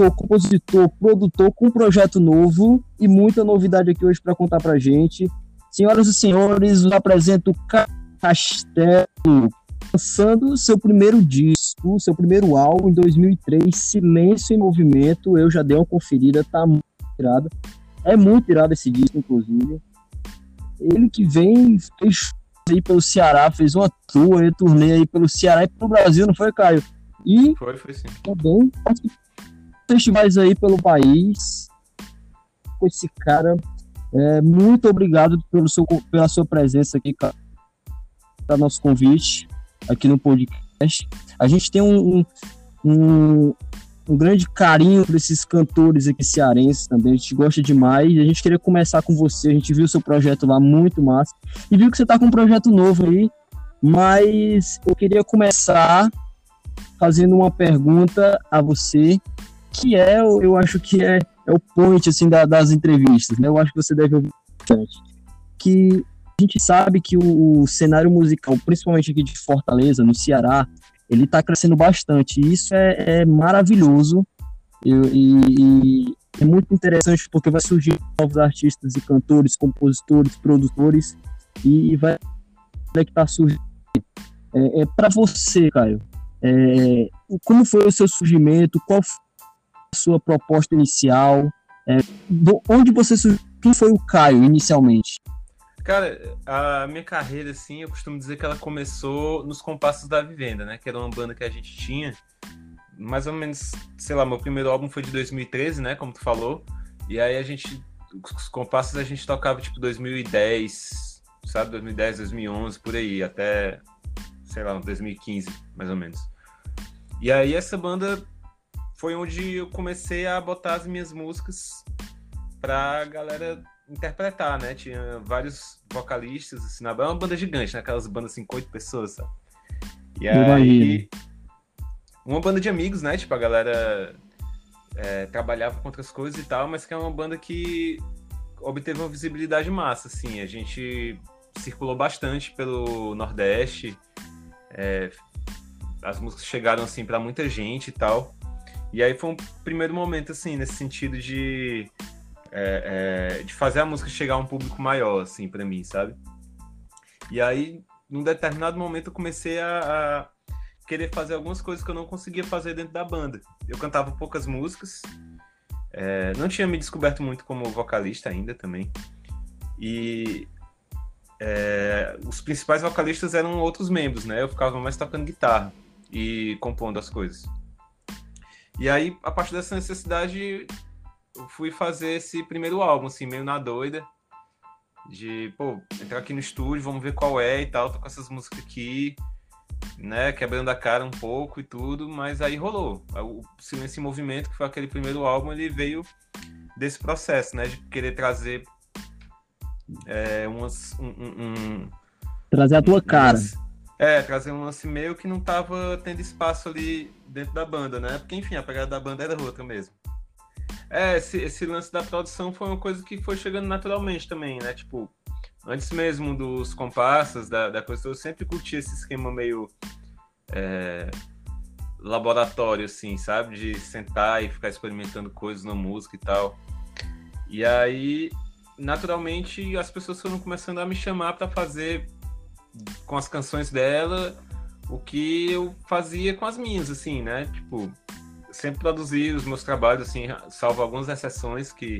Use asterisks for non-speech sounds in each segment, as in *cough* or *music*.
cantor, compositor, produtor com um projeto novo e muita novidade aqui hoje para contar para gente. Senhoras e senhores, apresento Castelo, lançando seu primeiro disco, seu primeiro álbum em 2003, Silêncio em Movimento. Eu já dei uma conferida, tá muito irado. É muito irado esse disco, inclusive. Ele que vem, fez aí pelo Ceará, fez uma tour, aí, turnê aí pelo Ceará e pelo Brasil, não foi, Caio? E foi, foi sim. Também festivais aí pelo país. Com esse cara. É, muito obrigado pelo seu, pela sua presença aqui, cara. Para nosso convite aqui no podcast. A gente tem um, um, um grande carinho por esses cantores aqui cearenses também. A gente gosta demais. A gente queria começar com você. A gente viu seu projeto lá, muito massa. E viu que você tá com um projeto novo aí. Mas eu queria começar fazendo uma pergunta a você que é, eu acho que é, é o point assim, da, das entrevistas, né? Eu acho que você deve ouvir bastante. Que a gente sabe que o, o, cenário musical, principalmente aqui de Fortaleza, no Ceará, ele está crescendo bastante. E isso é, é maravilhoso e, e, é muito interessante porque vai surgir novos artistas e cantores, compositores, produtores e, vai é que tá surgindo. É, é para você, Caio. É, como foi o seu surgimento? Qual sua proposta inicial? É, onde você quem foi o Caio inicialmente? Cara, a minha carreira, assim, eu costumo dizer que ela começou nos Compassos da Vivenda, né? Que era uma banda que a gente tinha. Mais ou menos, sei lá, meu primeiro álbum foi de 2013, né? Como tu falou. E aí a gente, os Compassos a gente tocava tipo 2010, sabe? 2010, 2011, por aí, até, sei lá, 2015, mais ou menos. E aí essa banda foi onde eu comecei a botar as minhas músicas pra galera interpretar, né? Tinha vários vocalistas, assim, na banda, é uma banda gigante, né? Aquelas bandas assim, com oito pessoas, sabe? E aí, uma banda de amigos, né? Tipo, a galera é, trabalhava com outras coisas e tal, mas que é uma banda que obteve uma visibilidade massa, assim. A gente circulou bastante pelo Nordeste, é, as músicas chegaram, assim, para muita gente e tal. E aí foi um primeiro momento, assim, nesse sentido de, é, é, de fazer a música chegar a um público maior, assim, para mim, sabe? E aí, num determinado momento, eu comecei a, a, querer fazer algumas coisas que eu não conseguia fazer dentro da banda. Eu cantava poucas músicas, é, não tinha me descoberto muito como vocalista ainda também. E é, os principais vocalistas eram outros membros, né? Eu ficava mais tocando guitarra e compondo as coisas. E aí, a partir dessa necessidade, eu fui fazer esse primeiro álbum, assim, meio na doida. De, pô, entrar aqui no estúdio, vamos ver qual é e tal, tô com essas músicas aqui, né, quebrando a cara um pouco e tudo, mas aí rolou. O Silêncio em Movimento, que foi aquele primeiro álbum, ele veio desse processo, né, de querer trazer é, umas, um, um, trazer a tua cara. Umas, é, trazer um lance meio que não tava tendo espaço ali dentro da banda, né? Porque, enfim, a pegada da banda era outra mesmo. É, esse, esse lance da produção foi uma coisa que foi chegando naturalmente também, né? Tipo, antes mesmo dos comparsas, da, da coisa, eu sempre curti esse esquema meio é, laboratório, assim, sabe? De sentar e ficar experimentando coisas na música e tal. E aí, naturalmente, as pessoas foram começando a me chamar para fazer com as canções dela o que eu fazia com as minhas, assim, né? Tipo, sempre produzi os meus trabalhos, assim, salvo algumas exceções que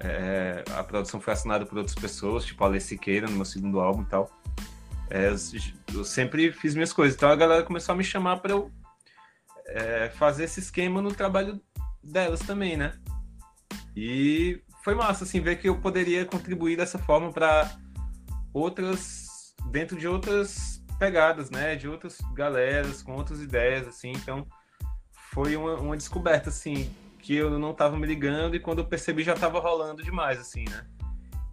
é, a produção foi assinada por outras pessoas, tipo a Alê Siqueira no meu segundo álbum e tal. É, eu sempre fiz minhas coisas. Então a galera começou a me chamar para eu é, fazer esse esquema no trabalho delas também, né? E foi massa, assim, ver que eu poderia contribuir dessa forma para outras dentro de outras pegadas, né? De outras galeras, com outras ideias, assim. Então, foi uma, uma descoberta, assim, que eu não estava me ligando e quando eu percebi já estava rolando demais, assim, né?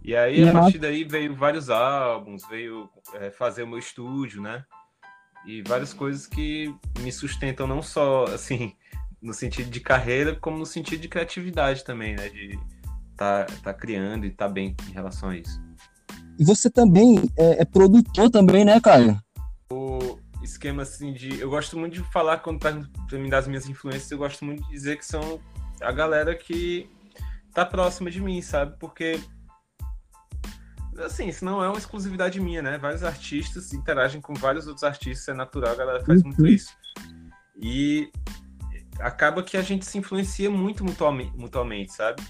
E aí, a partir daí, veio vários álbuns, veio é, fazer o meu estúdio, né? e várias coisas que me sustentam não só assim no sentido de carreira, como no sentido de criatividade também, né? De tá, tá criando e tá bem em relação a isso. E você também é, é produtor também, né, Caio? O esquema assim de. Eu gosto muito de falar, quando tá pra mim das minhas influências, eu gosto muito de dizer que são a galera que tá próxima de mim, sabe? Porque assim, isso não é uma exclusividade minha, né? Vários artistas interagem com vários outros artistas, é natural, a galera faz uhum. muito isso. E acaba que a gente se influencia muito mutuamente, mutuamente sabe?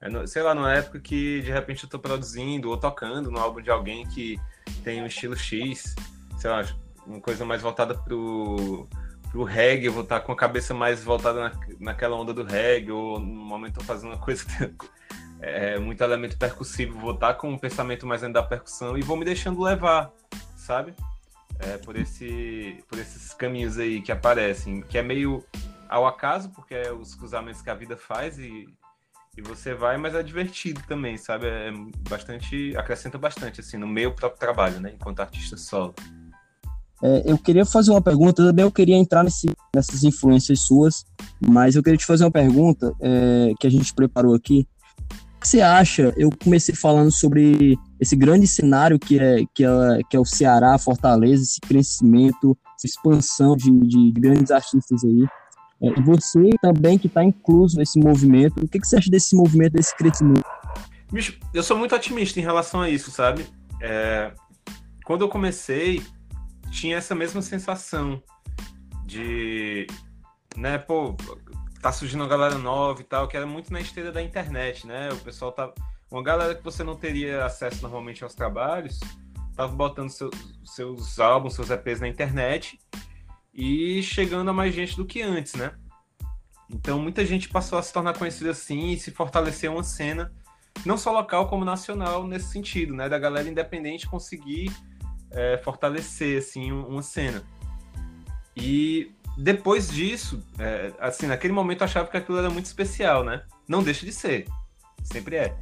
É, sei lá, numa época que de repente eu tô produzindo ou tocando no álbum de alguém que tem um estilo X, sei lá, uma coisa mais voltada pro, pro reggae, eu vou estar com a cabeça mais voltada na, naquela onda do reggae, ou no momento eu tô fazendo uma coisa *laughs* é, muito elemento percussivo, vou estar com um pensamento mais dentro da percussão e vou me deixando levar, sabe? É, por, esse, por esses caminhos aí que aparecem, que é meio ao acaso, porque é os cruzamentos que a vida faz e, e você vai, mas é divertido também, sabe? É bastante, acrescenta bastante, assim, no meu próprio trabalho, né? Enquanto artista solo. É, eu queria fazer uma pergunta, também eu queria entrar nesse, nessas influências suas, mas eu queria te fazer uma pergunta é, que a gente preparou aqui, que você acha? Eu comecei falando sobre esse grande cenário que é, que é, que é o Ceará, Fortaleza, esse crescimento, essa expansão de, de grandes artistas aí. É, você também que está incluso nesse movimento, o que, que você acha desse movimento, desse crescimento? Bicho, eu sou muito otimista em relação a isso, sabe? É, quando eu comecei, tinha essa mesma sensação de, né, pô, tá surgindo uma galera nova e tal, que era muito na esteira da internet, né? O pessoal tá. Uma galera que você não teria acesso normalmente aos trabalhos, tava botando seu, seus álbuns, seus EPs na internet e chegando a mais gente do que antes, né? Então muita gente passou a se tornar conhecida assim e se fortalecer uma cena, não só local como nacional nesse sentido, né? Da galera independente conseguir é, fortalecer assim uma cena. E depois disso, é, assim, naquele momento eu achava que aquilo era muito especial, né? Não deixa de ser, sempre é.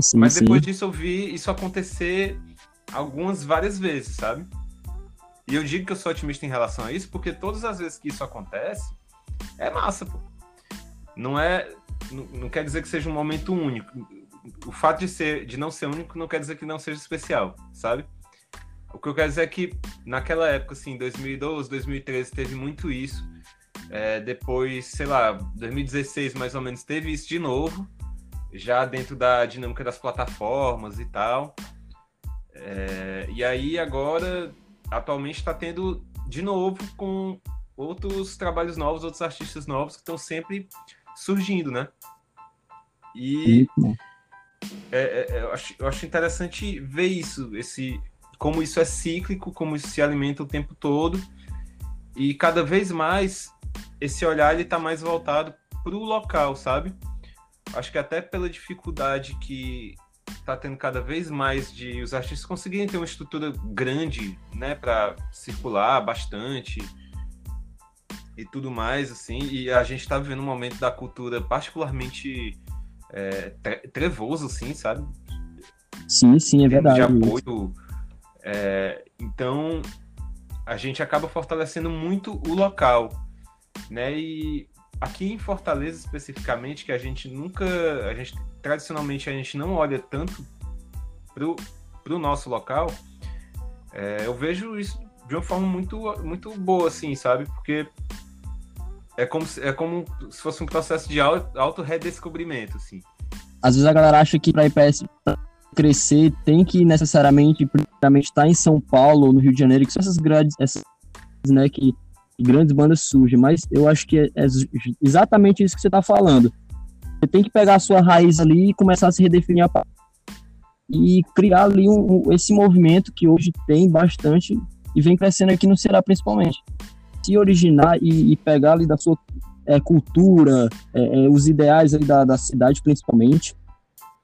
Sim, Mas depois sim. disso eu vi isso acontecer algumas, várias vezes, sabe? E eu digo que eu sou otimista em relação a isso porque todas as vezes que isso acontece, é massa, pô. Não é. Não, não quer dizer que seja um momento único. O fato de, ser, de não ser único não quer dizer que não seja especial, sabe? O que eu quero dizer é que naquela época, assim, 2012, 2013, teve muito isso. É, depois, sei lá, 2016 mais ou menos, teve isso de novo, já dentro da dinâmica das plataformas e tal. É, e aí agora, atualmente está tendo de novo com outros trabalhos novos, outros artistas novos que estão sempre surgindo, né? E é, é, eu, acho, eu acho interessante ver isso, esse como isso é cíclico, como isso se alimenta o tempo todo. E cada vez mais esse olhar ele está mais voltado para o local, sabe? Acho que até pela dificuldade que está tendo cada vez mais de os artistas conseguirem ter uma estrutura grande, né, para circular bastante e tudo mais, assim. E a gente está vivendo um momento da cultura particularmente é, trevoso, assim, sabe? Sim, sim, é verdade. De apoio é, então, a gente acaba fortalecendo muito o local, né? E aqui em Fortaleza especificamente, que a gente nunca, a gente tradicionalmente a gente não olha tanto pro, pro nosso local, é, eu vejo isso de uma forma muito, muito boa, assim, sabe? Porque é como, se, é como se fosse um processo de auto-redescobrimento, assim. Às vezes a galera acha que para para crescer tem que necessariamente primeiramente estar tá em São Paulo ou no Rio de Janeiro, que são essas grandes, essas, né, que, grandes bandas surgem, mas eu acho que é, é exatamente isso que você está falando. Você tem que pegar a sua raiz ali e começar a se redefinir a e criar ali um, um, esse movimento que hoje tem bastante e vem crescendo aqui no Ceará principalmente. Se originar e, e pegar ali da sua é, cultura, é, é, os ideais ali da, da cidade principalmente,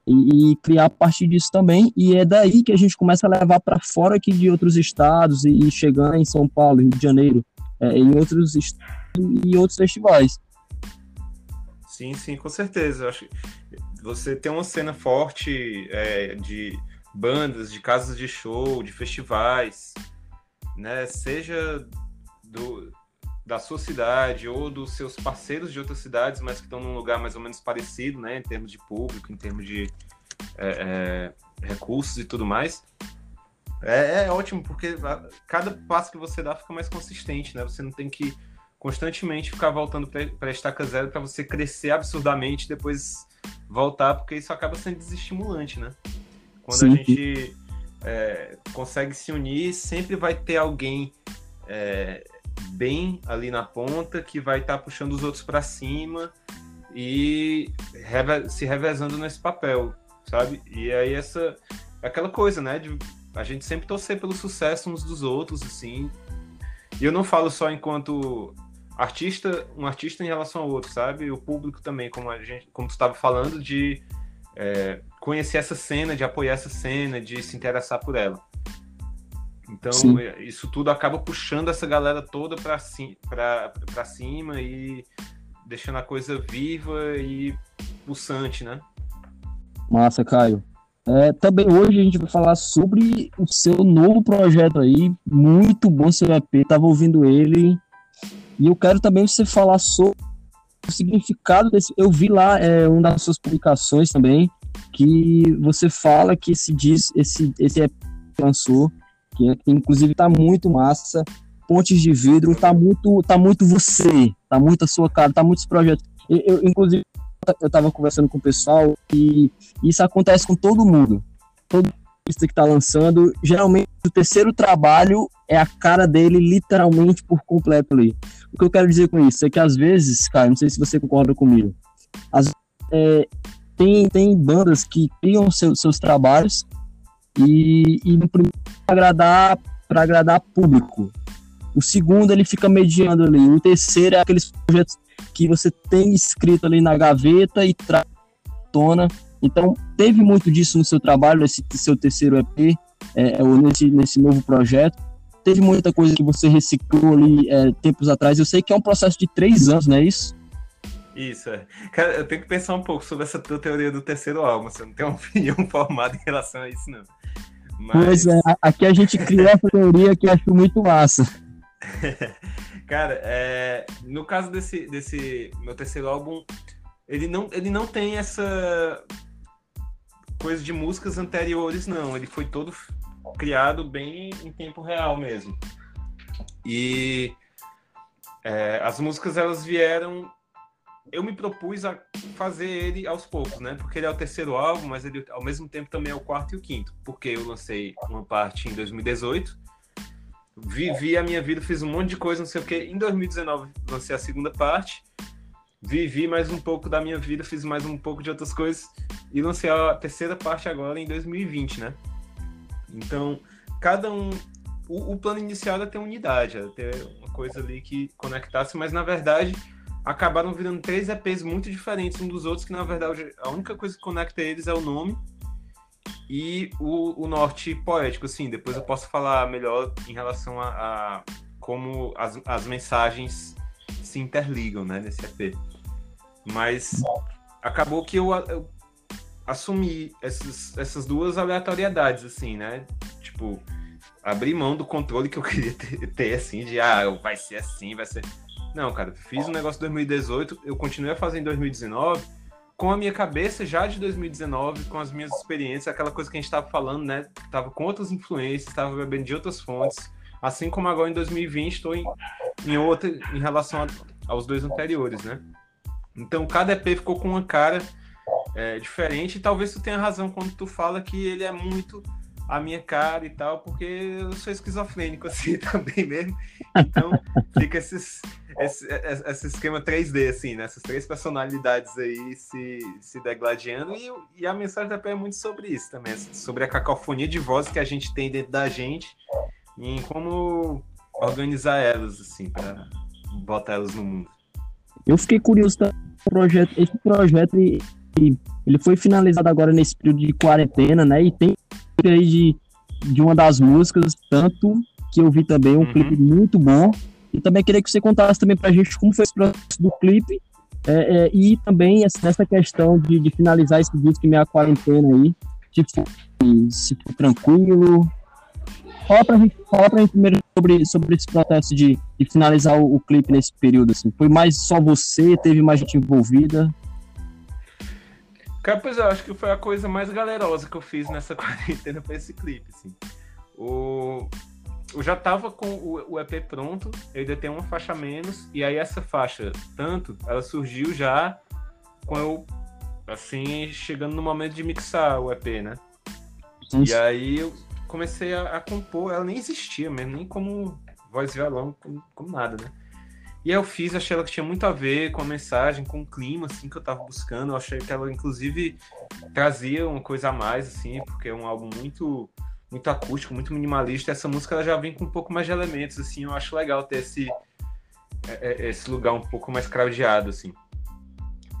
e, e, criar a partir disso também. E é daí que a gente começa a levar para fora aqui de outros estados e, e chegando em São Paulo, Rio de Janeiro, é, em outros e outros festivais. Sim, sim, com certeza. Eu acho você tem uma cena forte é, de bandas, de casas de show, de festivais, né? Seja do, da sua cidade ou dos seus parceiros de outras cidades, mas que estão num lugar mais ou menos parecido, né, em termos de público, em termos de é, é, recursos e tudo mais. É, é, ótimo, porque cada passo que você dá fica mais consistente, né? Você não tem que constantemente ficar voltando para a estaca zero para você crescer absurdamente e depois voltar, porque isso acaba sendo desestimulante, né? Quando Sim. a gente é, consegue se unir, sempre vai ter alguém é, bem ali na ponta que vai estar tá puxando os outros para cima e se revezando nesse papel, sabe? E aí essa aquela coisa, né, de a gente sempre torcer pelo sucesso uns dos outros, assim. E eu não falo só enquanto artista, um artista em relação ao outro, sabe? O público também, como a gente, como tu estava falando, de é, conhecer essa cena, de apoiar essa cena, de se interessar por ela. Então, Sim. É, isso tudo acaba puxando essa galera toda para ci cima e deixando a coisa viva e pulsante, né? Massa, Caio. É, também hoje a gente vai falar sobre o seu novo projeto aí, muito bom seu EP, tava ouvindo ele, e eu quero também você falar sobre o significado desse. Eu vi lá é, uma das suas publicações também, que você fala que esse diz, esse, esse EP lançou, que, inclusive tá muito massa, Pontes de Vidro, tá muito, tá muito você, tá muito a sua cara, tá muitos projetos. Eu, eu inclusive, eu estava conversando com o pessoal e isso acontece com todo mundo. Todo artista que está lançando, geralmente o terceiro trabalho é a cara dele literalmente por completo ali. O que eu quero dizer com isso é que às vezes, cara, não sei se você concorda comigo, às, é, tem, tem bandas que criam seu, seus trabalhos e, e no primeiro para agradar para agradar público. O segundo ele fica mediando ali. O terceiro é aqueles projetos que você tem escrito ali na gaveta e traz tona. Então, teve muito disso no seu trabalho, nesse seu terceiro EP, é, ou nesse, nesse novo projeto. Teve muita coisa que você reciclou ali é, tempos atrás. Eu sei que é um processo de três anos, não é isso? Isso, é. Cara, eu tenho que pensar um pouco sobre essa tua teoria do terceiro álbum. Você não tem *laughs* uma opinião formada em relação a isso, não. Mas... Pois é, aqui a gente criou essa teoria que acho muito massa. *laughs* Cara, é, no caso desse, desse meu terceiro álbum, ele não, ele não tem essa coisa de músicas anteriores, não. Ele foi todo criado bem em tempo real mesmo. E é, as músicas elas vieram. Eu me propus a fazer ele aos poucos, né? Porque ele é o terceiro álbum, mas ele ao mesmo tempo também é o quarto e o quinto. Porque eu lancei uma parte em 2018 vivi a minha vida, fiz um monte de coisa, não sei o que. Em 2019 lancei a segunda parte, vivi mais um pouco da minha vida, fiz mais um pouco de outras coisas e lancei a terceira parte agora em 2020, né? Então, cada um. O, o plano inicial era ter unidade, era ter uma coisa ali que conectasse, mas na verdade acabaram virando três EPs muito diferentes um dos outros, que na verdade a única coisa que conecta eles é o nome e o, o norte poético, assim. Depois eu posso falar melhor em relação a, a como as, as mensagens se interligam, né, nesse EP. Mas acabou que eu, eu assumi essas, essas duas aleatoriedades, assim, né? Tipo, abrir mão do controle que eu queria ter, ter, assim, de ah, vai ser assim, vai ser. Não, cara, fiz um negócio em 2018, eu continuei a fazer em 2019 com a minha cabeça já de 2019, com as minhas experiências, aquela coisa que a gente estava falando, né? Tava com outras influências, estava bebendo de outras fontes. Assim como agora em 2020 estou em, em outra em relação a, aos dois anteriores, né? Então cada EP ficou com uma cara é, diferente. E talvez tu tenha razão quando tu fala que ele é muito a minha cara e tal, porque eu sou esquizofrênico *laughs* assim também mesmo. Então fica esses, esse, esse esquema 3D, assim, né? Essas três personalidades aí se, se degladiando. E, e a mensagem da Pé é muito sobre isso também, sobre a cacofonia de vozes que a gente tem dentro da gente e em como organizar elas, assim, para botar elas no mundo. Eu fiquei curioso também projeto, esse projeto ele foi finalizado agora nesse período de quarentena, né? E tem aí de, de uma das músicas, tanto que eu vi também um uhum. clipe muito bom. E também queria que você contasse também pra gente como foi esse processo do clipe é, é, e também nessa questão de, de finalizar esse disco em minha quarentena aí, for, se for tranquilo. Fala pra gente, fala pra gente primeiro sobre, sobre esse processo de, de finalizar o, o, clipe nesse período? Assim? Foi mais só você? Teve mais gente envolvida? Cara, pois eu acho que foi a coisa mais galerosa que eu fiz nessa *laughs* quarentena foi esse clipe, assim. O... Eu já tava com o, o EP pronto, eu ainda tenho uma faixa menos, e aí essa faixa, tanto, ela surgiu já com eu, assim, chegando no momento de mixar o EP, né? Sim. E aí eu comecei a, a, compor, ela nem existia mesmo, nem como voz e violão, como, como, nada, né? E eu fiz, achei ela que tinha muito a ver com a mensagem, com o clima, assim, que eu tava buscando. Eu achei que ela, inclusive, trazia uma coisa a mais, assim, porque é um álbum muito muito acústico, muito minimalista. Essa música ela já vem com um pouco mais de elementos, assim. Eu acho legal ter esse, é, é, esse lugar um pouco mais craudiado, assim.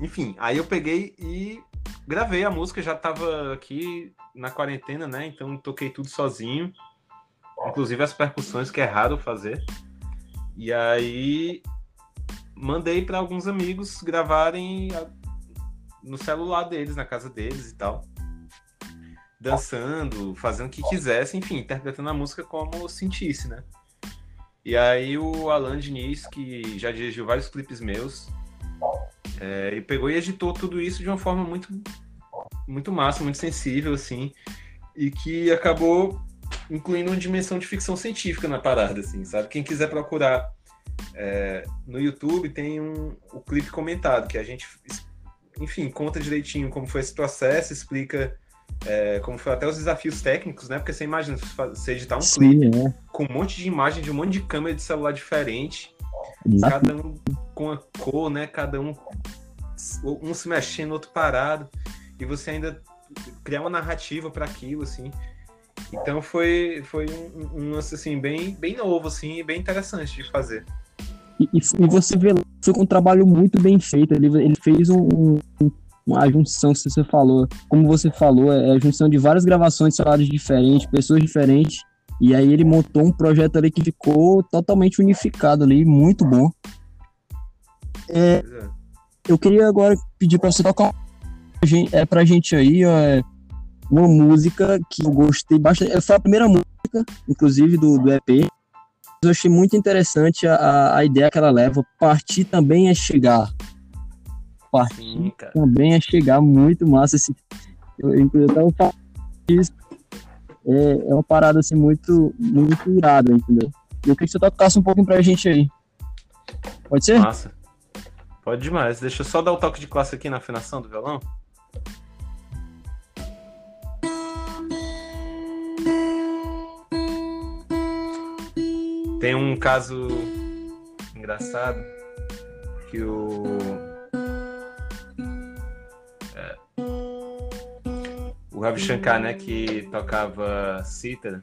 Enfim, aí eu peguei e gravei a música, já tava aqui na quarentena, né? Então toquei tudo sozinho, inclusive as percussões, que é raro fazer. E aí mandei para alguns amigos gravarem no celular deles, na casa deles e tal. Dançando, fazendo o que quisesse, enfim, interpretando a música como sentisse, né? E aí o Alan Diniz, que já dirigiu vários clipes meus, é, pegou e editou tudo isso de uma forma muito muito massa, muito sensível, assim, e que acabou incluindo uma dimensão de ficção científica na parada, assim, sabe? Quem quiser procurar é, no YouTube tem um, o clipe comentado, que a gente, enfim, conta direitinho como foi esse processo, explica é, como foi até os desafios técnicos, né? Porque você imagina você editar um Sim, clipe é. com um monte de imagem de um monte de câmera de celular diferente, Exato. cada um com a cor, né? Cada um um se mexendo, outro parado e você ainda criar uma narrativa para aquilo, assim. Então foi, foi um, um lance assim, bem, bem novo, assim, bem interessante de fazer. E, e você vê, foi um trabalho muito bem feito. Ele, ele fez um, um, uma junção, se você falou, como você falou, é a junção de várias gravações salários diferentes, pessoas diferentes. E aí ele montou um projeto ali que ficou totalmente unificado ali, muito bom. É, é. Eu queria agora pedir para você tocar é pra gente aí é uma música que eu gostei bastante. Foi a primeira música, inclusive, do, do EP. Eu achei muito interessante a, a ideia que ela leva. Partir também é chegar. Partir Sim, também é chegar. Muito massa. Assim, eu, eu tava isso. É, é uma parada assim muito, muito irada, entendeu? E eu queria que você tocasse um pouquinho pra gente aí. Pode ser? Massa. Pode demais. Deixa eu só dar o toque de classe aqui na afinação do violão. Tem um caso engraçado que o. É, o Ravi Shankar, né, que tocava cítara,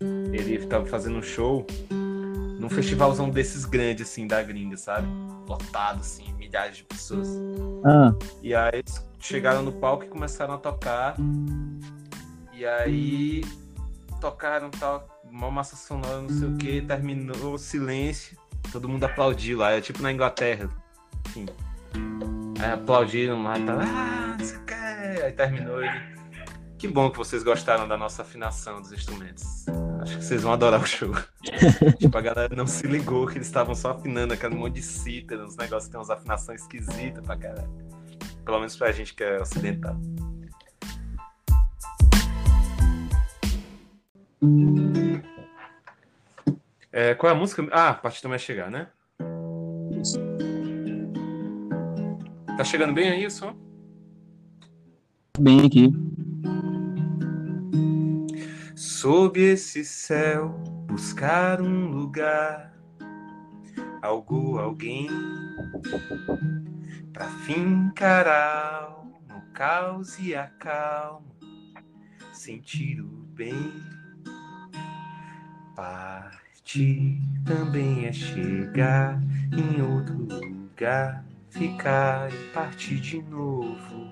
ele estava fazendo um show num festivalzão desses grandes, assim, da gringa, sabe? Lotado, assim, milhares de pessoas. Ah. E aí eles chegaram no palco e começaram a tocar. E aí tocaram tal uma massa sonora, não sei o que, terminou o silêncio, todo mundo aplaudiu lá, é tipo na Inglaterra, enfim. Aí aplaudiram lá e tal, ah, não sei o que, aí terminou ele. Que bom que vocês gostaram da nossa afinação dos instrumentos. Acho que vocês vão adorar o show. *laughs* tipo, a galera não se ligou que eles estavam só afinando aquele monte de cítara, uns negócios que tem umas afinações esquisitas pra caralho. Pelo menos pra gente que é ocidental. É, qual é a música? Ah, a parte também vai chegar, né? Isso. Tá chegando bem aí o som? Bem aqui. Sob esse céu, buscar um lugar, algo, alguém, pra fincar no caos e a calma, sentir o bem Partir também é chegar em outro lugar, ficar e partir de novo.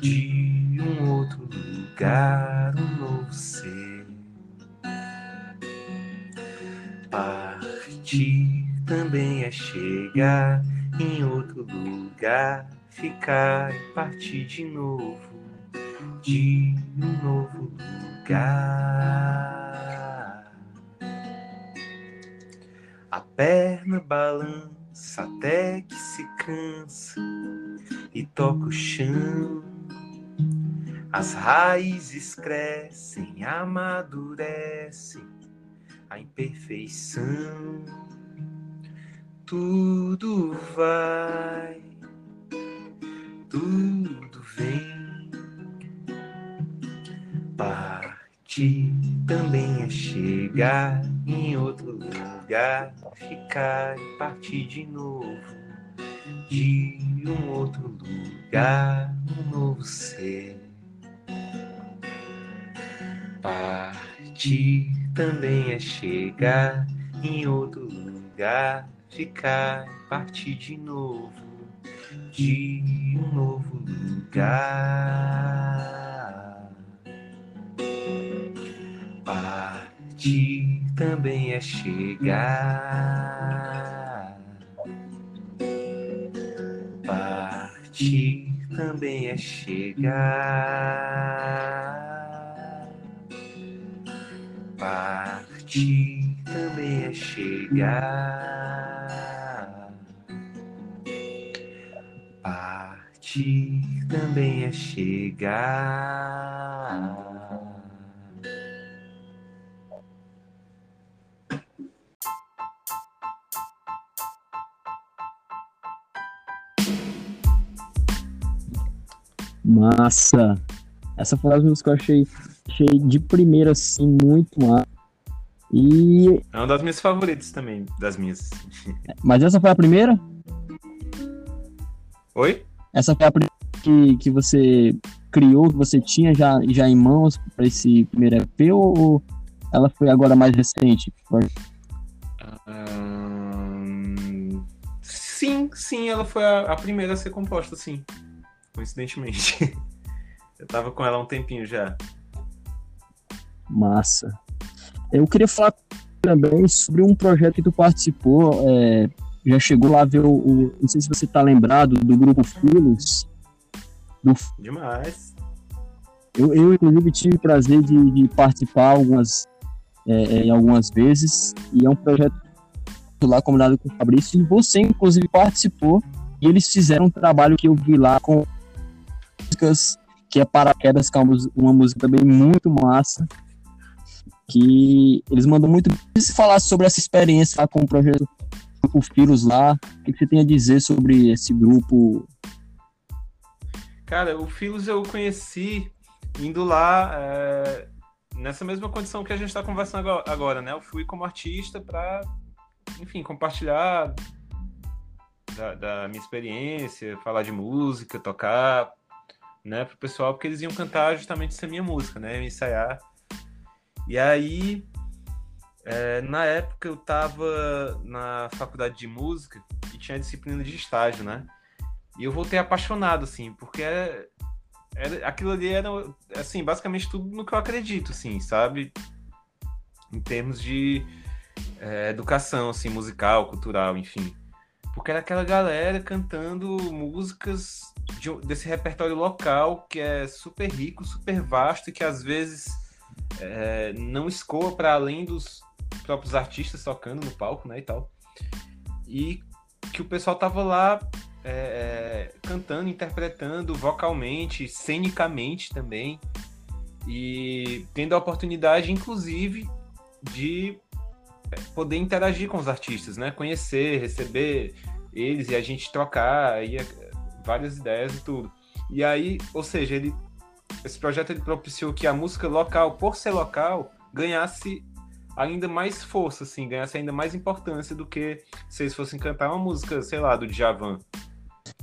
De um outro lugar, um novo ser. Partir também é chegar em outro lugar, ficar e partir de novo. De um novo lugar. A perna balança até que se cansa e toca o chão. As raízes crescem, amadurecem a imperfeição. Tudo vai, tudo vem. Partir também é chegar em outro lugar, ficar e partir de novo. De um outro lugar, um novo ser. Partir também é chegar em outro lugar, ficar e partir de novo, de um novo lugar. Partir também é chegar. Partir também é chegar. Partir também é chegar. Partir também é chegar. Massa! Essa foi uma das músicas que eu achei achei de primeira, assim, muito massa. E. É uma das minhas favoritas também, das minhas. Mas essa foi a primeira? Oi? Essa foi a primeira que, que você criou, que você tinha já, já em mãos para esse primeiro EP ou ela foi agora mais recente? sim, sim, ela foi a, a, primeira a ser composta, sim. Coincidentemente. *laughs* Eu tava com ela há um tempinho já. Massa. Eu queria falar também sobre um projeto que tu participou, é, já chegou lá a ver o, o, Não sei se você tá lembrado do grupo Filos. Do... Demais. Eu, eu, inclusive, tive o prazer de, de participar algumas, é, é em algumas vezes, e é um projeto lá combinado com o Fabrício, e você, inclusive, participou, e eles fizeram um trabalho que eu vi lá com músicas, que é Paraquedas, que é uma, uma música também muito massa, que eles mandam muito se falar sobre essa experiência lá com o projeto Grupo Filos lá. O que você tem a dizer sobre esse grupo? Cara, o Filos eu conheci indo lá é, nessa mesma condição que a gente está conversando agora, né? Eu fui como artista para, enfim, compartilhar da, da, minha experiência, falar de música, tocar, né, pro pessoal, porque eles iam cantar justamente essa minha música, né? Ensaiar e aí, é, na época, eu estava na faculdade de música e tinha disciplina de estágio, né? E eu voltei apaixonado, assim, porque era, era, aquilo ali era, assim, basicamente tudo no que eu acredito, assim, sabe? Em termos de é, educação, assim, musical, cultural, enfim. Porque era aquela galera cantando músicas de, desse repertório local que é super rico, super vasto e que às vezes é, não escoa para além dos próprios artistas tocando no palco, né, e tal. E que o pessoal tava lá é, é, cantando, interpretando vocalmente, cenicamente também, e tendo a oportunidade, inclusive, de poder interagir com os artistas, né, conhecer, receber eles e a gente trocar aí é, várias ideias e tudo. E aí, ou seja, ele esse projeto ele propiciou que a música local, por ser local, ganhasse ainda mais força, assim, ganhasse ainda mais importância do que se eles fossem cantar uma música, sei lá, do Djavan.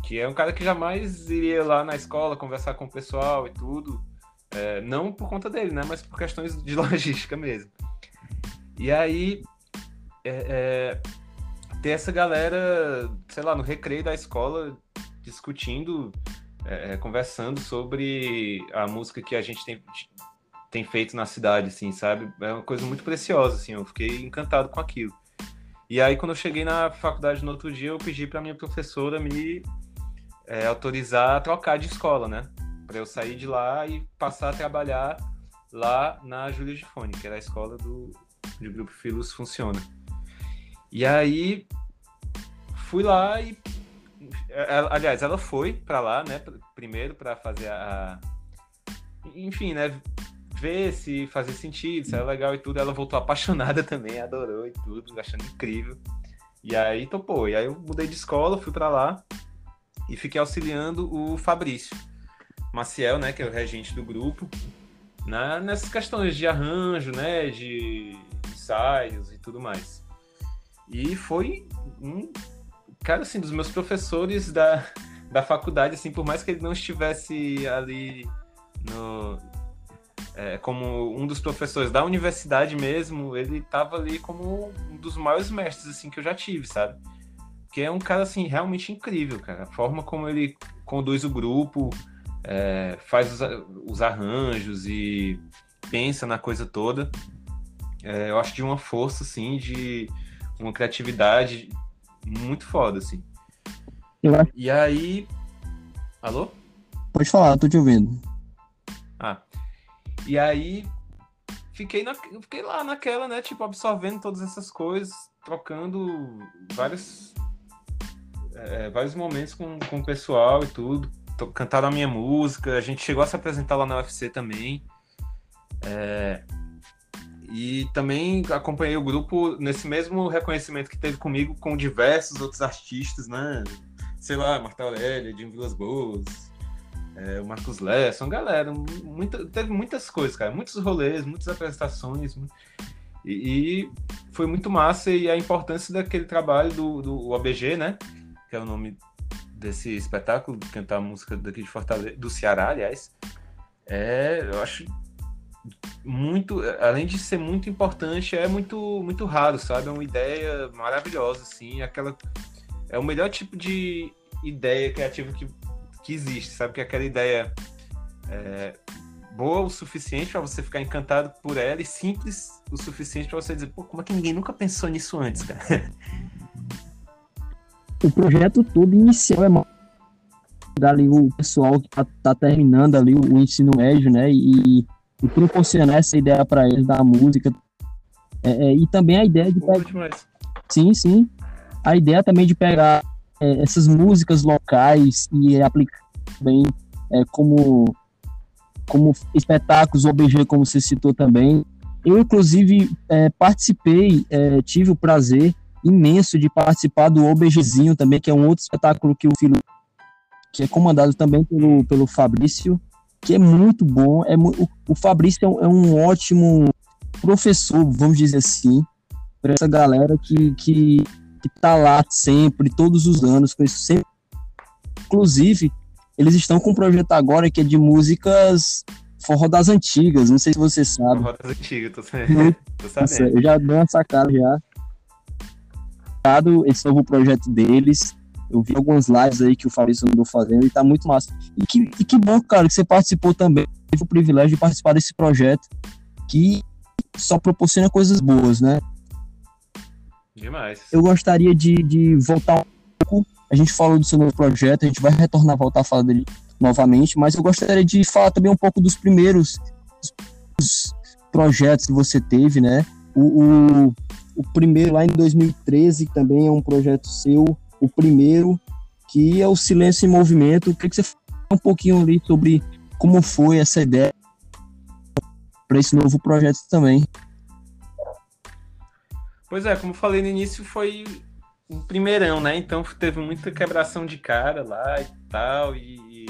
Que é um cara que jamais iria lá na escola conversar com o pessoal e tudo. É, não por conta dele, né? Mas por questões de *laughs* logística mesmo. E aí, é, é, ter essa galera, sei lá, no recreio da escola discutindo é, é, conversando sobre a música que a gente tem, tem feito na cidade, assim, sabe? É uma coisa muito preciosa, assim, eu fiquei encantado com aquilo. E aí, quando eu cheguei na faculdade no outro dia, eu pedi para minha professora me é, autorizar a trocar de escola, né? Para eu sair de lá e passar a trabalhar lá na Júlia Gifone, que era a escola do, do Grupo Filos Funciona. E aí fui lá e aliás, ela foi para lá, né, primeiro para fazer a enfim, né, ver se fazia sentido, se era legal e tudo. Ela voltou apaixonada *laughs* também, adorou e tudo, achando incrível. E aí topou. E aí eu mudei de escola, fui para lá e fiquei auxiliando o Fabrício Maciel, né, que é o regente do grupo, na, nessas questões de arranjo, né, de ensaios e tudo mais. E foi um cara assim dos meus professores da, da faculdade, assim, por mais que ele não estivesse ali no, é, como um dos professores da universidade mesmo, ele estava ali como um dos maiores mestres assim que eu já tive, sabe? Que é um cara assim realmente incrível, cara. A forma como ele conduz o grupo, é, faz os, os, arranjos e pensa na coisa toda. É, eu acho de uma força assim, de uma criatividade muito foda assim. E aí, alô? Pode falar, tô te ouvindo. Ah, e aí fiquei, na, fiquei lá naquela, né? Tipo, absorvendo todas essas coisas, trocando vários, é, vários momentos com, com o pessoal e tudo. Cantaram a minha música, a gente chegou a se apresentar lá na UFC também. É, e também acompanhei o grupo nesse mesmo reconhecimento que teve comigo com diversos outros artistas, né? Sei lá, Marta Aurélia, Jim Vilas Boas, é, o Marcos Lesson, galera, muita, teve muitas coisas, cara, muitos rolês, muitas apresentações, e, e, foi muito massa e a importância daquele trabalho do, do OBG, né, que é o nome desse espetáculo, cantar música daqui de Fortaleza, do Ceará, aliás, é, eu acho muito, além de ser muito importante, é muito, muito raro, sabe, é uma ideia maravilhosa, assim, aquela, é o melhor tipo de ideia criativa que que existe, sabe? Que é aquela ideia é, boa o suficiente para você ficar encantado por ela e simples o suficiente para você dizer, pô, como é que ninguém nunca pensou nisso antes, cara? O projeto todo inicial é ali o pessoal que tá, tá, terminando ali o, ensino médio, né? E, e proporcionar essa ideia para eles da música. É, é, e também a ideia de pegar... Sim, sim. A ideia também de pegar é, essas músicas locais e aplicar bem é, como, como espetáculos, OBG, como você citou também. Eu, inclusive, é, participei, é, tive o prazer imenso de participar do OBGzinho também, que é um outro espetáculo que o filho que é comandado também pelo, pelo Fabrício, que é muito bom. É, o, o Fabrício é um, é um ótimo professor, vamos dizer assim, para essa galera que, que que tá lá sempre, todos os anos, com isso sempre. Inclusive, eles estão com um projeto agora que é de músicas forró das antigas, não sei se você sabe. Forró das antigas, tô, tô sabendo. Eu já dou uma sacada já. Esse novo projeto deles. Eu vi algumas lives aí que o Fabrício andou fazendo e tá muito massa. E que, e que bom, cara, que você participou também. Teve o privilégio de participar desse projeto que só proporciona coisas boas, né? Demais. Eu gostaria de, de voltar um pouco. A gente falou do seu novo projeto, a gente vai retornar, voltar a falar dele novamente, mas eu gostaria de falar também um pouco dos primeiros projetos que você teve, né? O, o, o primeiro lá em 2013 também é um projeto seu, o primeiro, que é o Silêncio em Movimento. Eu queria que você falasse um pouquinho ali sobre como foi essa ideia para esse novo projeto também. Pois é, como falei no início, foi um primeirão, né? Então teve muita quebração de cara lá e tal, e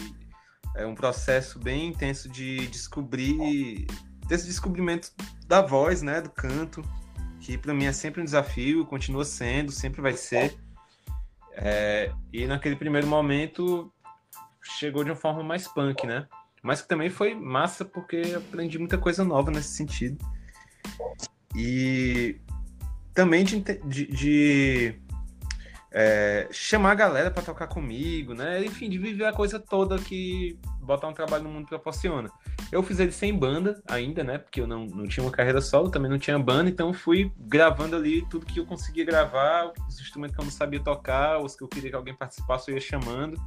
é um processo bem intenso de descobrir, desse descobrimento da voz, né? Do canto, que para mim é sempre um desafio, continua sendo, sempre vai ser. É, e naquele primeiro momento chegou de uma forma mais punk, né? Mas que também foi massa porque aprendi muita coisa nova nesse sentido. E também de, de, de é, chamar a galera para tocar comigo, né? Enfim, de viver a coisa toda que botar um trabalho no mundo proporciona. Eu fiz ele sem banda ainda, né? Porque eu não, não tinha uma carreira solo, também não tinha banda, então fui gravando ali tudo que eu conseguia gravar, os instrumentos que eu não sabia tocar, os que eu queria que alguém participasse, eu ia chamando.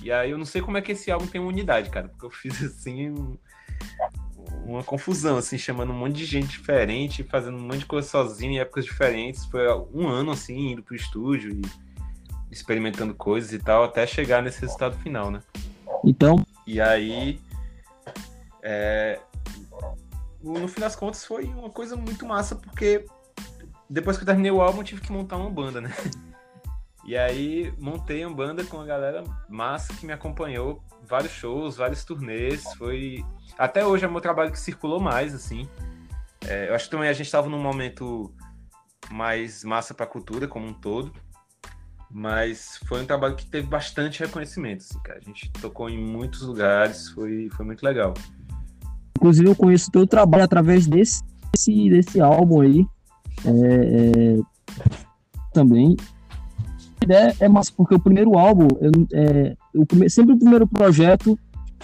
E aí eu não sei como é que esse álbum tem uma unidade, cara, porque eu *laughs* fiz assim uma confusão, assim, chamando um monte de gente diferente, fazendo um monte de coisa sozinho em épocas diferentes. Foi um ano, assim, indo pro estúdio e experimentando coisas e tal, até chegar nesse resultado final, né? Então. E aí. É, no fim das contas, foi uma coisa muito massa, porque depois que eu terminei o álbum, eu tive que montar uma banda, né? *laughs* E aí montei uma banda com a galera massa que me acompanhou, vários shows, vários turnês, foi até hoje é o meu trabalho que circulou mais assim. É, eu acho que também a gente estava num momento mais massa para a cultura como um todo, mas foi um trabalho que teve bastante reconhecimento, assim, cara. A gente tocou em muitos lugares, foi, foi muito legal. Inclusive eu conheço o teu trabalho através desse, desse, desse álbum aí. É, é, também ideia é massa, porque o primeiro álbum, eu, é, o primeiro, sempre o primeiro projeto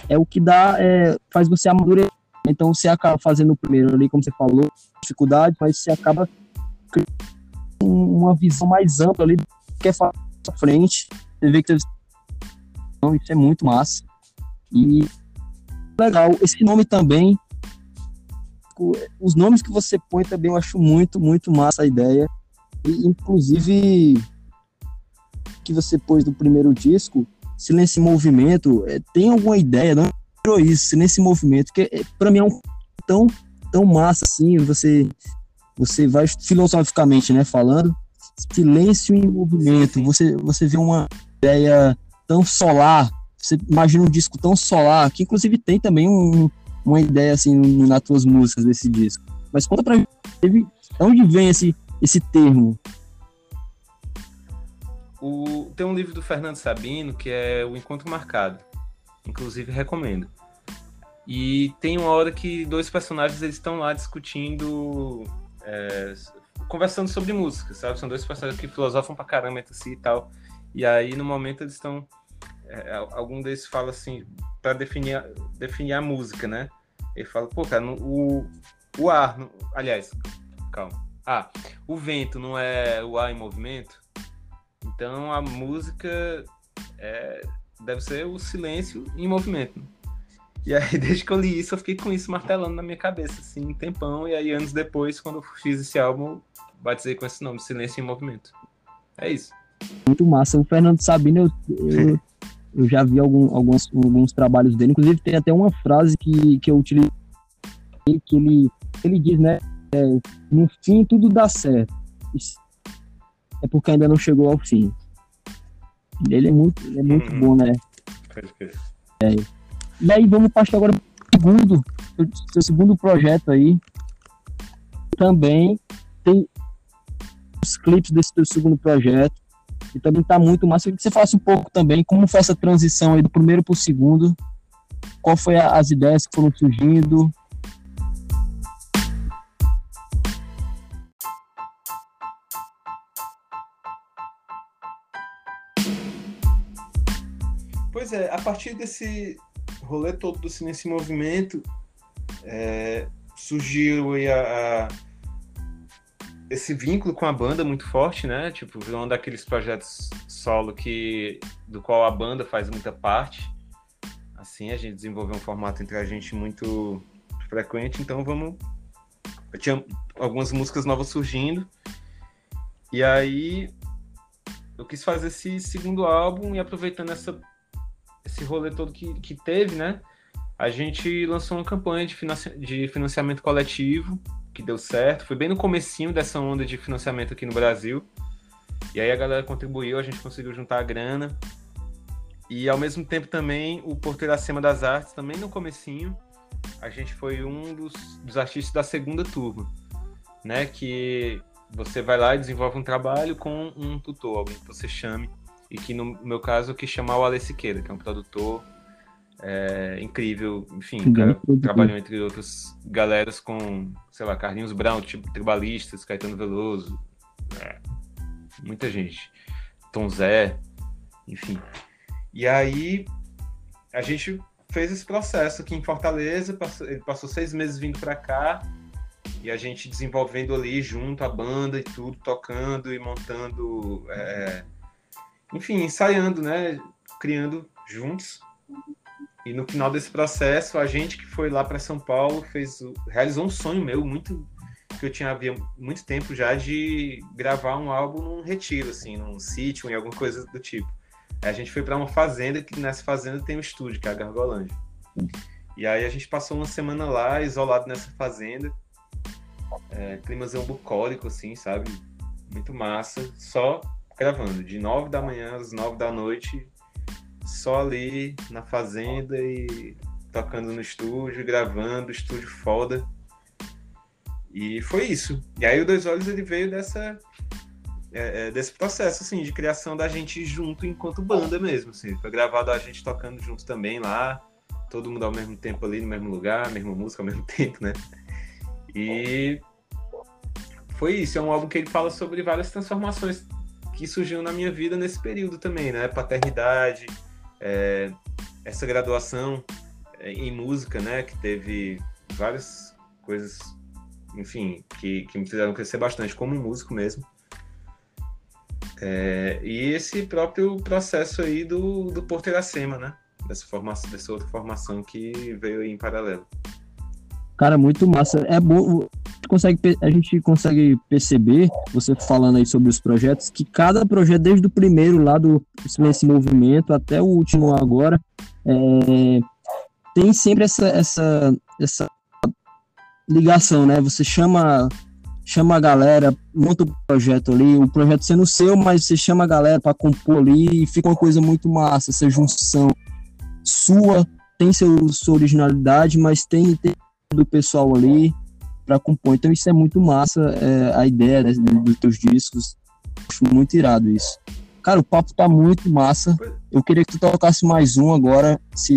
é o que dá, é, faz você amadurecer. Então você acaba fazendo o primeiro ali, como você falou, dificuldade, mas você acaba uma visão mais ampla ali, que é pra frente. Você vê que então, isso é muito massa. E legal, esse nome também, os nomes que você põe também eu acho muito, muito massa a ideia. E, inclusive, que você pôs no primeiro disco, Silêncio em Movimento, é, tem alguma ideia, não é isso, Silêncio em Movimento, que é, para mim é um tão, tão massa assim, você, você vai filosoficamente, né, falando, silêncio em movimento, você, você vê uma ideia tão solar, você imagina um disco tão solar, que inclusive tem também um, uma ideia assim nas tuas músicas desse disco. Mas conta pra mim, onde vem esse, esse termo? O, tem um livro do Fernando Sabino que é O Encontro Marcado. Inclusive recomendo. E tem uma hora que dois personagens eles estão lá discutindo, é, conversando sobre música, sabe? São dois personagens que filosofam pra caramba entre si e tal. E aí no momento eles estão, é, algum deles fala assim para definir definir a música, né? Ele fala, pô, cara, o o ar, aliás, calma. Ah, o vento não é o ar em movimento? Então a música é, deve ser o silêncio em movimento. E aí, *laughs* desde que eu li isso, eu fiquei com isso martelando na minha cabeça, assim, um tempão. E aí, anos depois, quando eu fiz esse álbum, batizei com esse nome, Silêncio em Movimento. É isso. Muito massa. O Fernando Sabino, eu, eu, *laughs* eu já vi algum, alguns, alguns trabalhos dele. Inclusive, tem até uma frase que, que eu utilizei, que ele, ele diz, né? É, no fim, tudo dá certo é porque ainda não chegou ao fim. Ele é muito, ele é muito uhum. bom, né? É. E aí vamos partir agora pro segundo, seu segundo projeto aí. Também tem os clipes desse seu segundo projeto. E também tá muito massa. Eu queria que você falasse um pouco também como foi essa transição aí do primeiro pro segundo. Qual foi a, as ideias que foram surgindo, Pois é, a partir desse rolê todo do em Movimento, é, surgiu a, a, esse vínculo com a banda muito forte, né? Tipo, virou um daqueles projetos solo que, do qual a banda faz muita parte. Assim, a gente desenvolveu um formato entre a gente muito frequente, então vamos. Eu tinha algumas músicas novas surgindo. E aí eu quis fazer esse segundo álbum e aproveitando essa esse rolê todo que, que teve, né? A gente lançou uma campanha de, financi de financiamento coletivo, que deu certo. Foi bem no comecinho dessa onda de financiamento aqui no Brasil. E aí a galera contribuiu, a gente conseguiu juntar a grana. E ao mesmo tempo também o Porteiro Acima das Artes, também no comecinho, a gente foi um dos, dos artistas da segunda turma, né? Que você vai lá e desenvolve um trabalho com um tutor, alguém que você chame e que no meu caso quis chamar o Ale Siqueira, que é um produtor é, incrível, enfim, cara, trabalhou entre outras galeras com, sei lá, Carlinhos Brown, tipo Tribalistas, Caetano Veloso, é, muita gente, Tom Zé, enfim. E aí a gente fez esse processo aqui em Fortaleza, passou, ele passou seis meses vindo para cá e a gente desenvolvendo ali junto a banda e tudo, tocando e montando é, enfim, ensaiando, né? Criando juntos. E no final desse processo, a gente que foi lá para São Paulo fez, realizou um sonho meu muito que eu tinha havia muito tempo já de gravar um álbum num retiro, assim, num sítio, em alguma coisa do tipo. Aí a gente foi para uma fazenda, que nessa fazenda tem um estúdio, que é a Gargolândia. E aí a gente passou uma semana lá, isolado nessa fazenda. É, climazão bucólico, assim, sabe? Muito massa. Só gravando, de nove da manhã às nove da noite, só ali na fazenda e tocando no estúdio, gravando, estúdio foda. E foi isso. E aí o Dois Olhos ele veio dessa é, é, desse processo assim de criação da gente junto enquanto banda mesmo, assim. Foi gravado a gente tocando junto também lá, todo mundo ao mesmo tempo ali no mesmo lugar, mesma música ao mesmo *laughs* tempo, né? E foi isso, é um álbum que ele fala sobre várias transformações que surgiram na minha vida nesse período também, né? Paternidade, é, essa graduação é, em música, né? Que teve várias coisas, enfim, que, que me fizeram crescer bastante como músico mesmo. É, e esse próprio processo aí do, do Porto Iracema, né? Dessa, formação, dessa outra formação que veio em paralelo. Cara, muito massa. É bom, consegue, a gente consegue perceber, você falando aí sobre os projetos, que cada projeto, desde o primeiro lá do Silêncio Movimento até o último agora, é, tem sempre essa, essa, essa ligação, né? Você chama chama a galera, monta o projeto ali, o projeto sendo seu, mas você chama a galera para compor ali e fica uma coisa muito massa, essa junção sua, tem seu, sua originalidade, mas tem, tem do pessoal ali para compor. Então isso é muito massa, é, a ideia né, dos teus discos. Acho muito irado isso. Cara, o papo tá muito massa. Eu queria que tu tocasse mais um agora, se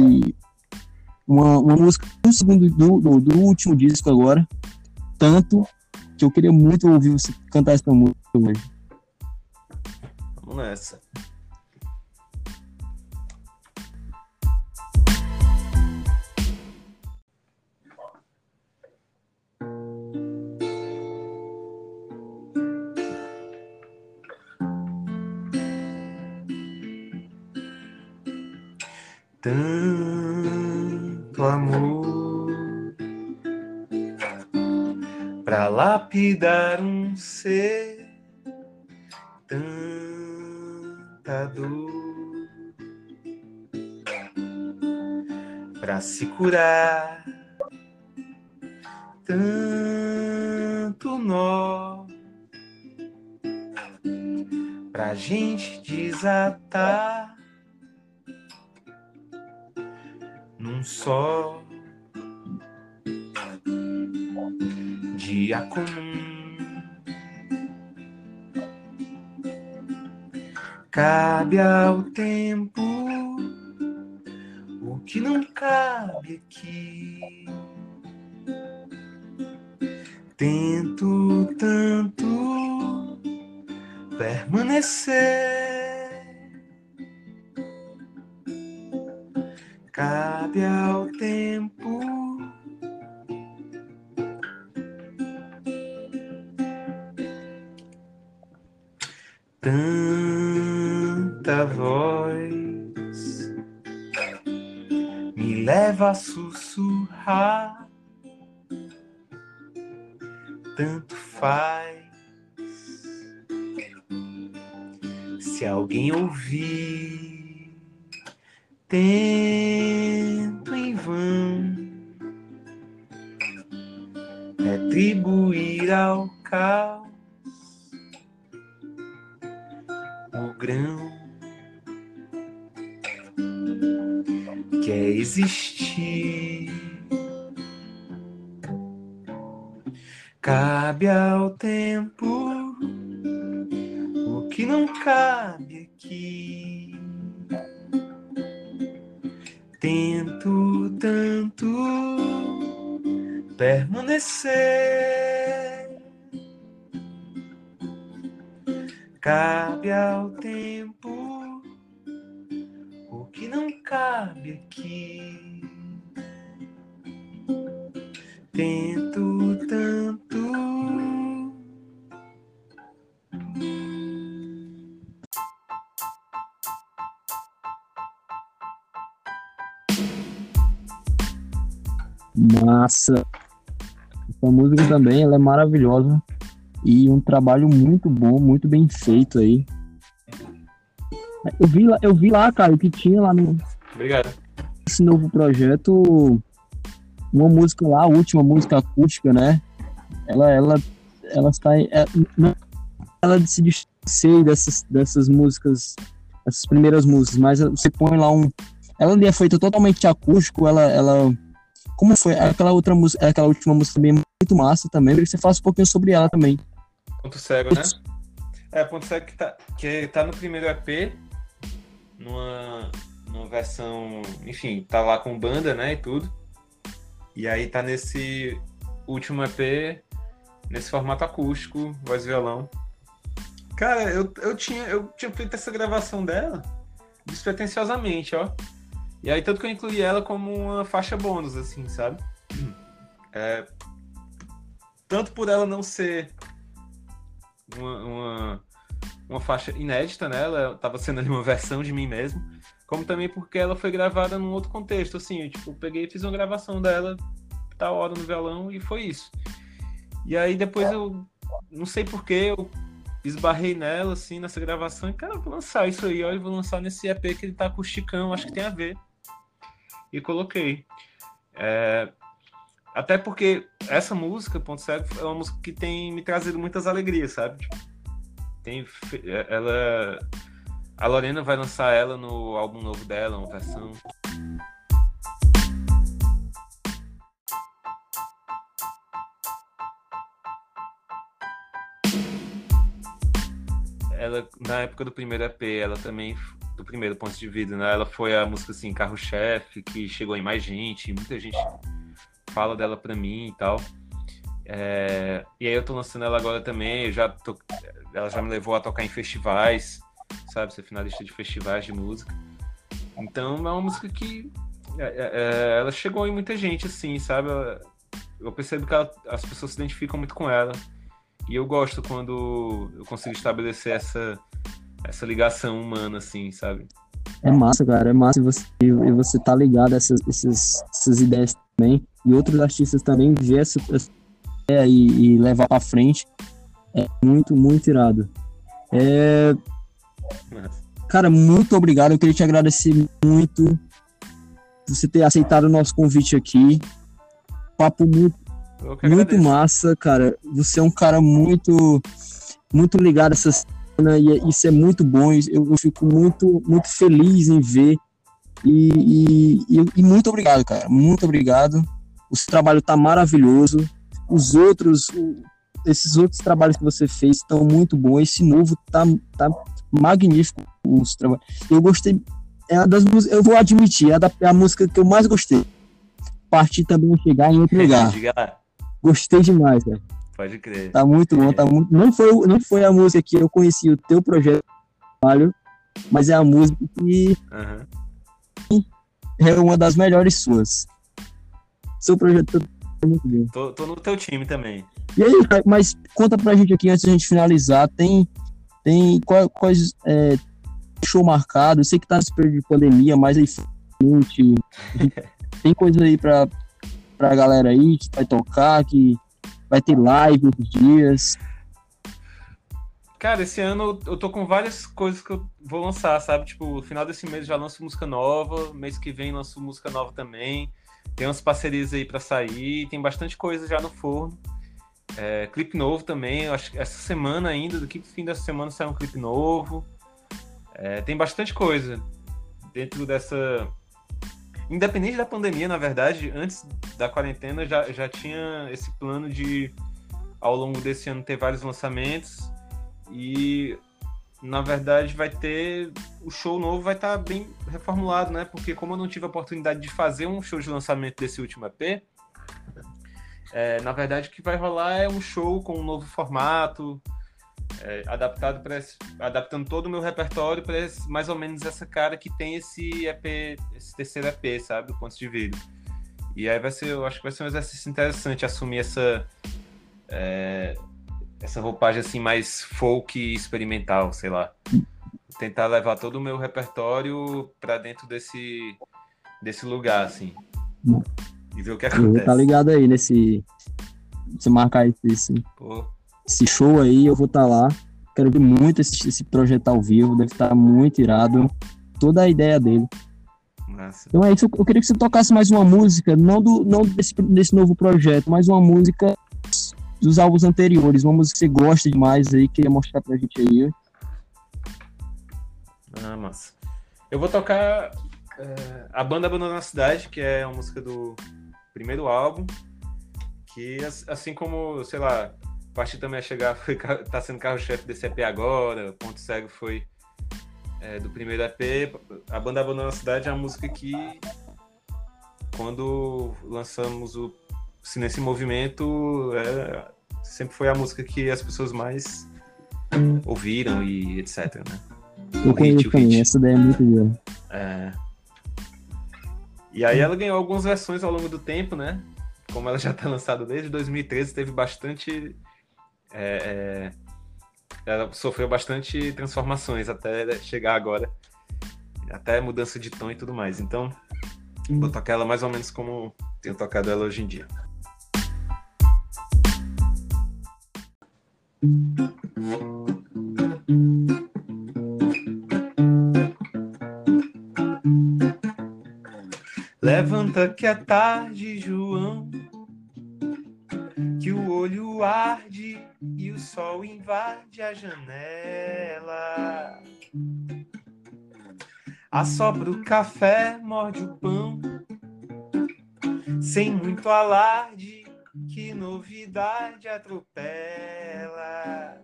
uma, uma música um segundo do, do, do último disco agora. Tanto que eu queria muito ouvir você cantar essa música hoje. Vamos nessa. Lapidar um ser tanta dor para se curar tanto nó pra gente desatar Cabe ao tempo voz me leva a sussurrar, tanto faz. Se alguém ouvir, tento em vão retribuir ao caos grão quer existir. Cabe ao tempo o que não cabe aqui. Tento tanto permanecer Cabe ao tempo que não cabe aqui. Tento tanto. Massa. Essa música também, ela é maravilhosa. E um trabalho muito bom, muito bem feito aí. Eu vi lá, eu vi lá, cara, o que tinha lá no. Obrigado. Esse novo projeto, uma música lá, a última música acústica, né? Ela, ela, ela está. É, ela se distancia dessas, dessas músicas, essas primeiras músicas, mas você põe lá um. Ela é feita totalmente acústico, ela, ela como foi aquela outra música, aquela última música também muito massa também, que você faça um pouquinho sobre ela também. Ponto Cego, né? É, Ponto Cego que tá, que tá no primeiro EP, numa, numa versão, enfim, tá lá com banda, né, e tudo. E aí tá nesse último EP, nesse formato acústico, voz e violão. Cara, eu, eu, tinha, eu tinha feito essa gravação dela despretensiosamente, ó. E aí tanto que eu incluí ela como uma faixa bônus, assim, sabe? É, tanto por ela não ser uma, uma, uma faixa inédita, né? Ela tava sendo ali uma versão de mim mesmo. Como também porque ela foi gravada num outro contexto, assim. Eu, tipo, peguei e fiz uma gravação dela tal hora no violão e foi isso. E aí depois eu não sei porquê, eu esbarrei nela, assim, nessa gravação, e, cara, vou lançar isso aí, olha, vou lançar nesse EP que ele tá com Chicão, acho que tem a ver. E coloquei. É, até porque essa música, Ponto Cego, é uma música que tem me trazido muitas alegrias, sabe? Tem, ela, a Lorena vai lançar ela no álbum novo dela, uma versão. Ela, na época do primeiro EP, ela também do primeiro ponto de vida, né? Ela foi a música assim, carro-chefe, que chegou em mais gente, muita gente fala dela pra mim e tal. É, e aí eu tô lançando ela agora também, eu já tô, ela já me levou a tocar em festivais, sabe, ser finalista de festivais de música. Então é uma música que é, é, é ela chegou em muita gente, assim, sabe? Eu percebo que ela, as pessoas se identificam muito com ela. E eu gosto quando eu consigo estabelecer essa, essa ligação humana, assim, sabe? É massa, cara, é massa você, e você tá ligado a essas, essas, essas ideias também e outros artistas também ver essa, essa ideia e, e levar para frente é muito, muito irado. É... Cara, muito obrigado. Eu queria te agradecer muito por você ter aceitado o nosso convite aqui. Papo muito, muito massa, cara. Você é um cara muito, muito ligado a essa cena e isso é muito bom. Eu, eu fico muito, muito feliz em ver. E, e, e, muito obrigado, cara. Muito obrigado. O seu trabalho tá maravilhoso. Os outros, esses outros trabalhos que você fez estão muito bons. Esse novo tá, tá magnífico. Os trabalhos. Eu gostei. É uma das músicas, eu vou admitir, é a, da, é a música que eu mais gostei. Partir também chegar em outro lugar. Gostei demais, cara. Pode crer. Tá muito bom, tá muito. Não foi, não foi a música que eu conheci o teu projeto, trabalho, mas é a música que uhum. é uma das melhores suas. Seu projeto. Tô, tô no teu time também. E aí, mas conta pra gente aqui antes da gente finalizar, tem, tem quais, é, show marcado? Eu sei que tá nesse período de pandemia, mas aí *laughs* tem coisa aí pra, pra galera aí que vai tocar, que vai ter live outros dias. Cara, esse ano eu tô com várias coisas que eu vou lançar, sabe? Tipo, no final desse mês já lanço música nova, mês que vem lanço música nova também. Tem umas parcerias aí para sair, tem bastante coisa já no forno. É, clipe novo também, acho que essa semana ainda, daqui pro fim da semana sai um clipe novo. É, tem bastante coisa dentro dessa. Independente da pandemia, na verdade, antes da quarentena já, já tinha esse plano de, ao longo desse ano, ter vários lançamentos. E na verdade vai ter o show novo vai estar tá bem reformulado, né? Porque como eu não tive a oportunidade de fazer um show de lançamento desse último EP, é, na verdade o que vai rolar é um show com um novo formato, é, adaptado para adaptando todo o meu repertório para mais ou menos essa cara que tem esse EP, esse terceiro EP, sabe, do ponto de vídeo. E aí vai ser, eu acho que vai ser um exercício interessante assumir essa é, essa roupagem assim mais folk experimental, sei lá. Tentar levar todo o meu repertório para dentro desse desse lugar assim. e ver o que Eu acontece. tá ligado aí nesse. Se marcar esse, esse, Pô, esse show aí, eu vou estar lá. Quero ver muito esse, esse projeto ao vivo, deve estar muito irado. Toda a ideia dele. massa. Então é isso, eu queria que você tocasse mais uma música, não, do, não desse, desse novo projeto, mas uma música dos álbuns anteriores, uma música que você gosta demais aí, queria mostrar pra gente aí. Ah, massa. Eu vou tocar é, A Banda Abandona a Cidade, que é uma música do primeiro álbum, que as- assim como, sei lá, Partir Também a Chegar foi, *laughs* tá sendo carro-chefe desse EP agora, Ponto Cego foi é, do primeiro EP, A Banda Abandona a Cidade é uma música que quando lançamos o Silêncio em Movimento, é, sempre foi a música que as pessoas mais ouviram e etc, né? Eu O hit, o hit. essa ideia é muito boa. É. E aí ela ganhou algumas versões ao longo do tempo, né? Como ela já está lançada desde 2013, teve bastante. é, é, ela sofreu bastante transformações até chegar agora. Até mudança de tom e tudo mais. Então, vou tocar ela mais ou menos como tenho tocado ela hoje em dia. Levanta que é tarde, João. Que o olho arde e o sol invade a janela. Assopra o café, morde o pão. Sem muito alarde, que novidade atropela.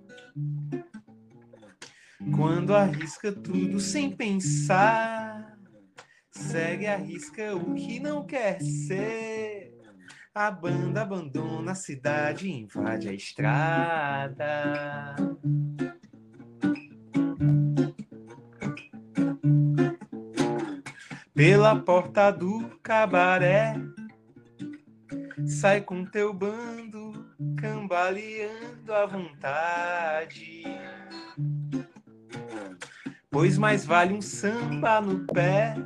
Quando arrisca tudo sem pensar. Segue a risca o que não quer ser. A banda abandona a cidade invade a estrada. Pela porta do cabaré, sai com teu bando, cambaleando à vontade. Pois mais vale um samba no pé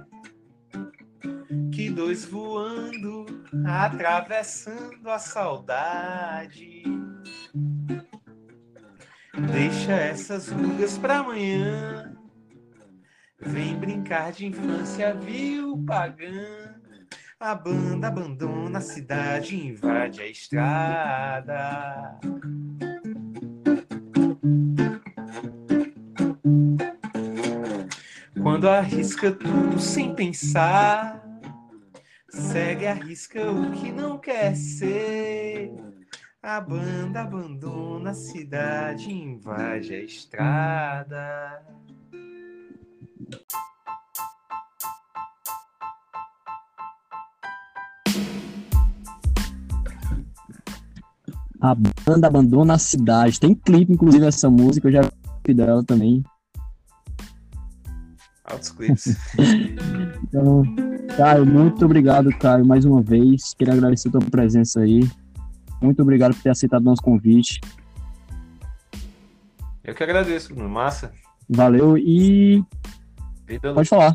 que dois voando, atravessando a saudade. Deixa essas rugas pra amanhã. Vem brincar de infância, viu, pagã? A banda abandona a cidade invade a estrada. Quando arrisca tudo sem pensar, segue a risca o que não quer ser. A banda abandona a cidade invade a estrada. A banda abandona a cidade. Tem clipe, inclusive, essa música, eu já vi dela também. Altos clipes. *laughs* Então, Caio, muito obrigado, Caio, mais uma vez. Queria agradecer a tua presença aí. Muito obrigado por ter aceitado nosso convite. Eu que agradeço, Bruno. Massa. Valeu e Vida, pode falar.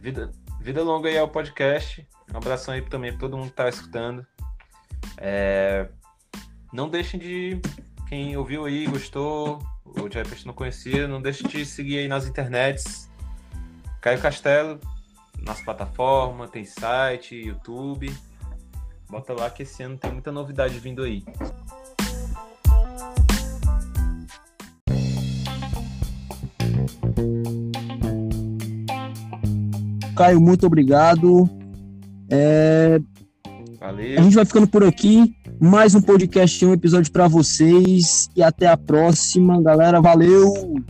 vida, vida longa aí ao podcast. Um abração aí também pra todo mundo que tá escutando. É, Não deixem de. Quem ouviu aí, gostou, ou de repente não conhecia, não deixe de seguir aí nas internets. Caio Castelo, nas plataformas, tem site, YouTube. Bota lá que esse ano tem muita novidade vindo aí. Caio, muito obrigado. É, Valeu. A gente vai ficando por aqui. Mais um podcast, um episódio para vocês. E até a próxima, galera. Valeu!